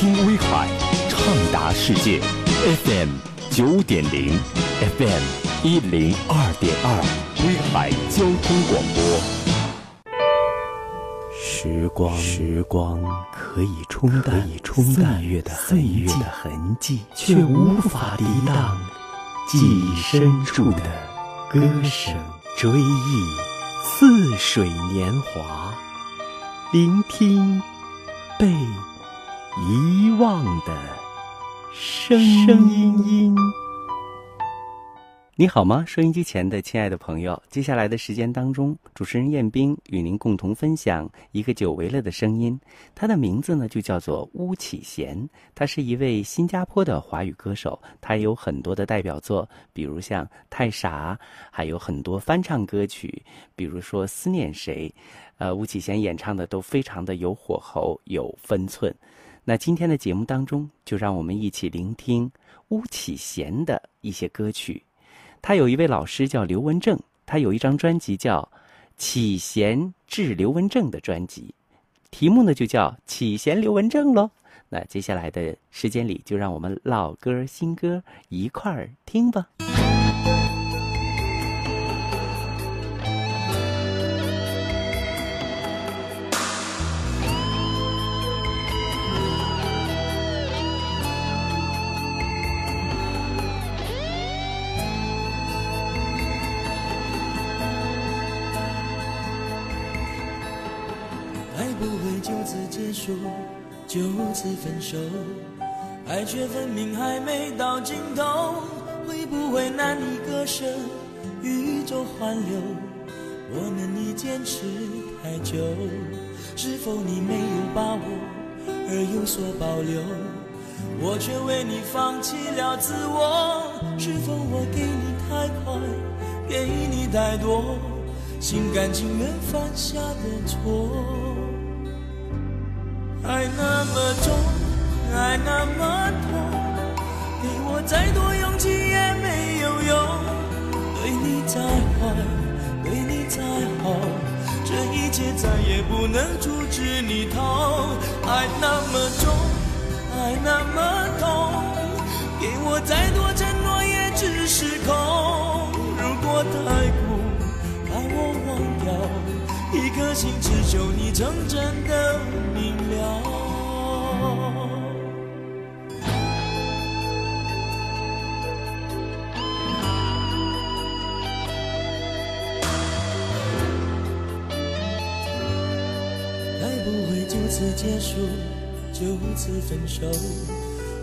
听威海畅达世界 FM 九点零 FM 一零二点二威海交通广播。时光时光可以冲淡岁月的岁月的痕迹，却无法抵挡记忆深处的歌声。追忆似水年华，聆听被。遗忘的声音音，你好吗？收音机前的亲爱的朋友，接下来的时间当中，主持人彦斌与您共同分享一个久违了的声音。他的名字呢，就叫做巫启贤。他是一位新加坡的华语歌手，他有很多的代表作，比如像《太傻》，还有很多翻唱歌曲，比如说《思念谁》。呃，巫启贤演唱的都非常的有火候，有分寸。那今天的节目当中，就让我们一起聆听巫启贤的一些歌曲。他有一位老师叫刘文正，他有一张专辑叫《启贤治刘文正》的专辑，题目呢就叫《启贤刘文正》喽。那接下来的时间里，就让我们老歌新歌一块儿听吧。结束，就此分手，爱却分明还没到尽头，会不会难以割舍？宇宙环流，我们已坚持太久。是否你没有把握而有所保留？我却为你放弃了自我。是否我给你太快，给你太多，心甘情愿犯下的错？爱那么重，爱那么痛，给我再多勇气也没有用。对你再坏，对你再好，这一切再也不能阻止你逃。爱那么重，爱那么痛，给我再多。一颗心，只求你真正的明了。该不会就此结束，就此分手？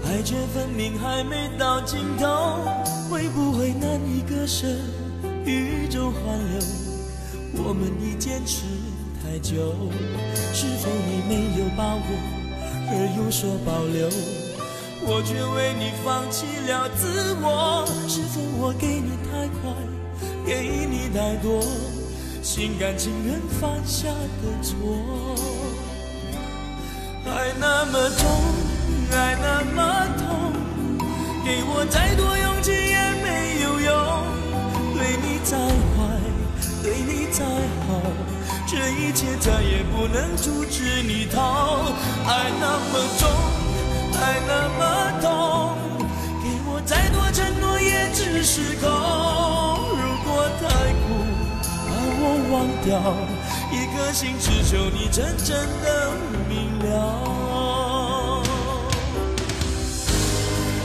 爱却分明还没到尽头，会不会难以割舍？宇宙环流，我们已坚持。太久，是否你没有把握而有所保留？我却为你放弃了自我，是否我给你太快，给你太多，心甘情愿犯下的错，爱那么重，爱那么痛，给我再多。一切再也不能阻止你逃，爱那么重，爱那么痛，给我再多承诺也只是空。如果太苦，把我忘掉，一颗心只求你真正的明了。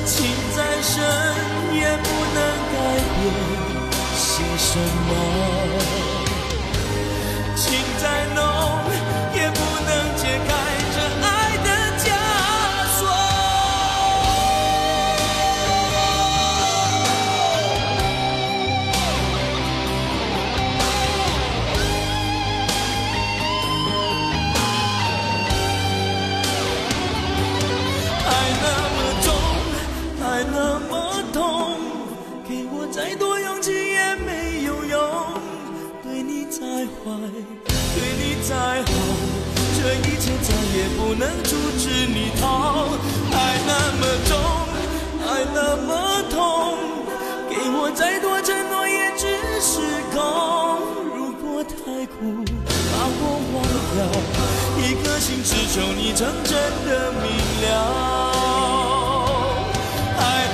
情再深也不能改变些什么。对你再好，这一切再也不能阻止你逃。爱那么重，爱那么痛，给我再多承诺也只是空。如果太苦，把我忘掉，一颗心只求你真正的明了。爱。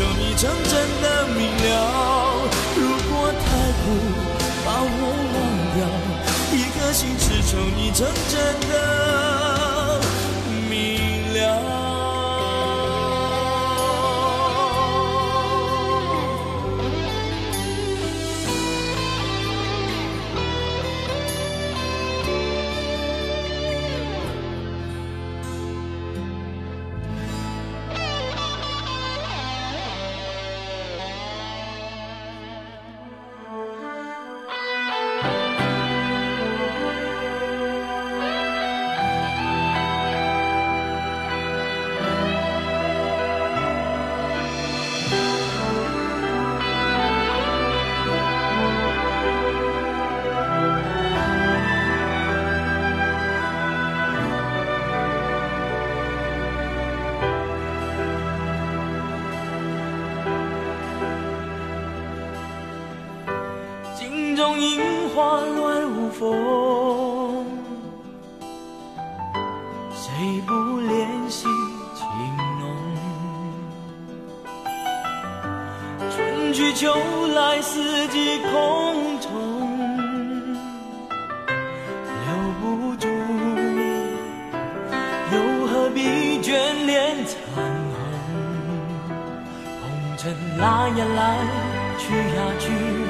求你真正的明了，如果太苦，把我忘掉，一颗心只求你真正的。种樱花乱无风，谁不怜惜情浓？春去秋来，四季空同。留不住，又何必眷恋残红？红尘来呀来，去呀去。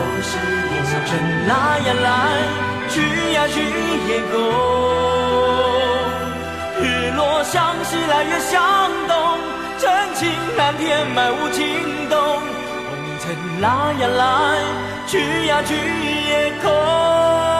都是红尘来呀来，去呀去也空。日落向西来，月向东。真情难填埋，无情洞。红尘来呀来，去呀去也空。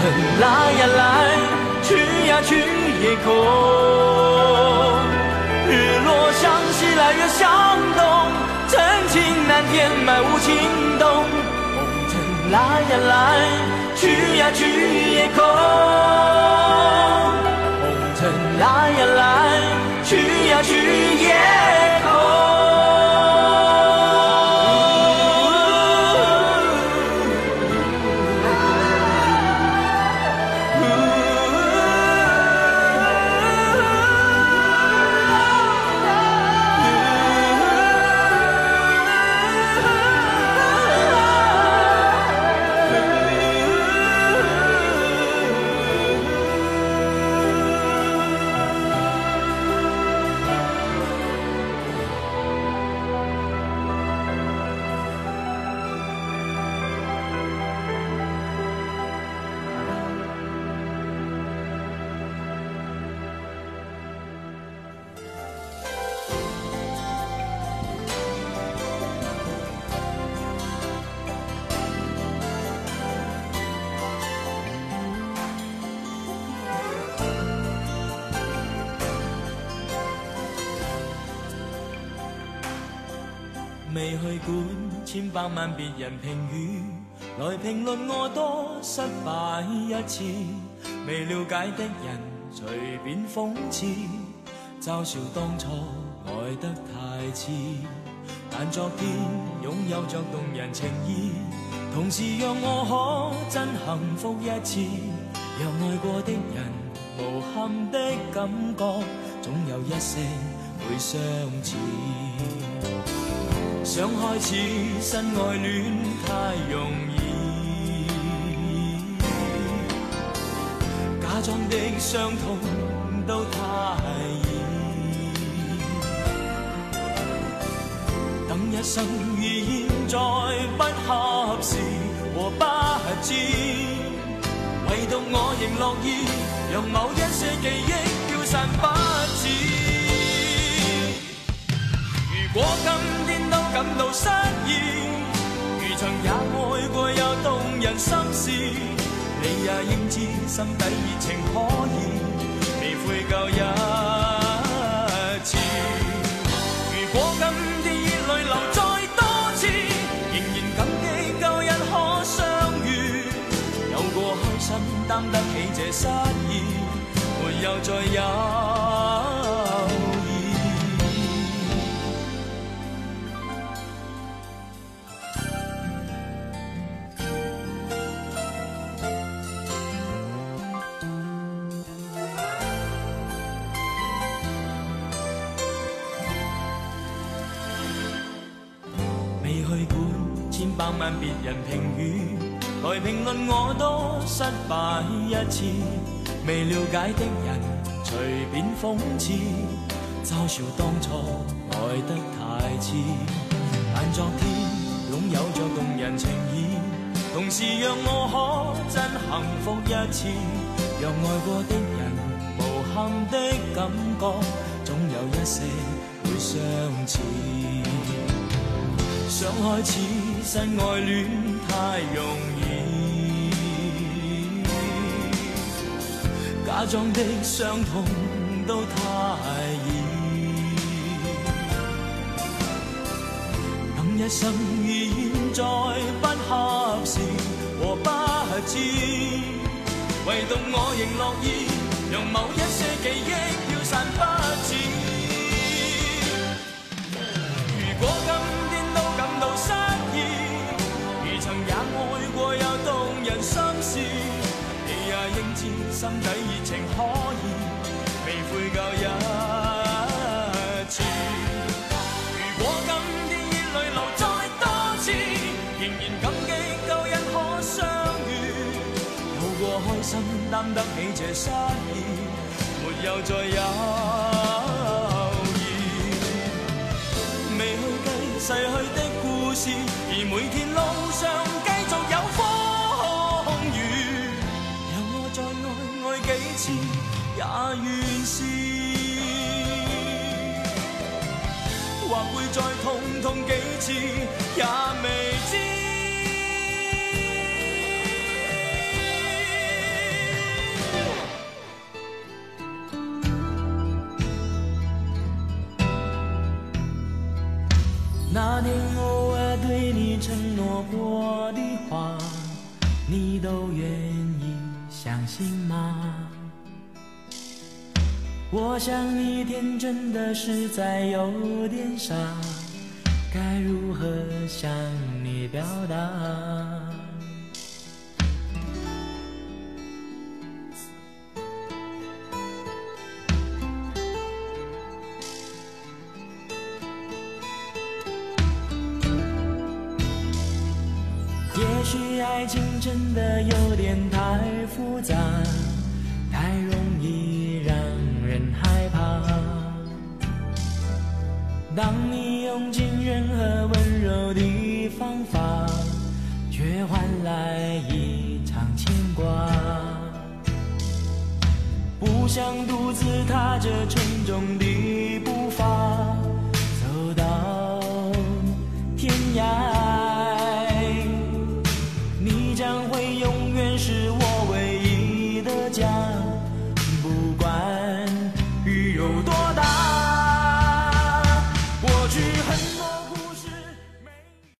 红尘来呀来，去呀去也空。日落向西，来月向东。真情难填埋，无情洞。红尘来呀来，去呀去也空。红尘来呀来，去呀去也。未去管千百万别人评语，来评论我多失败一次。未了解的人随便讽刺，嘲笑当初爱得太迟。但昨天拥有着动人情意，同时让我可真幸福一次。让爱过的人无憾的感觉，总有一些会相似。想开始新爱恋太容易，假装的伤痛都太易。等一生已现在不合时和不智，唯独我仍乐意让某一些记忆飘散不止。如果今天。感到失意，如曾也爱过，有动人心事。你也应知心底热情可以未悔疚一次。如果今天热泪流再多次，仍然感激旧日可相遇。有过开心担得起这失意，没有再有。今晚別人評語來評論我多失敗一次。未了解的人隨便諷刺，嘲笑當初爱得太迟。但昨天擁有着動人情意，同時讓我可真幸福一次。让愛過的人無憾的感覺，總有一些會相似。想開始。身爱恋太容易，假装的伤痛都太易。今一生已现在不合时和不知，唯独我仍乐意，让某一些记忆飘散不止。如果今心底热情可以未悔旧一次。如果今天眼泪流再多次，仍然感激旧日可相遇。有过开心担得起这失意，没有再犹豫。未去计逝去的故事，而每天路上。或会再痛痛几次，也未知。我想你天真的实在有点傻，该如何向你表达？也许爱情真的有点太复杂。想独自踏着沉重的。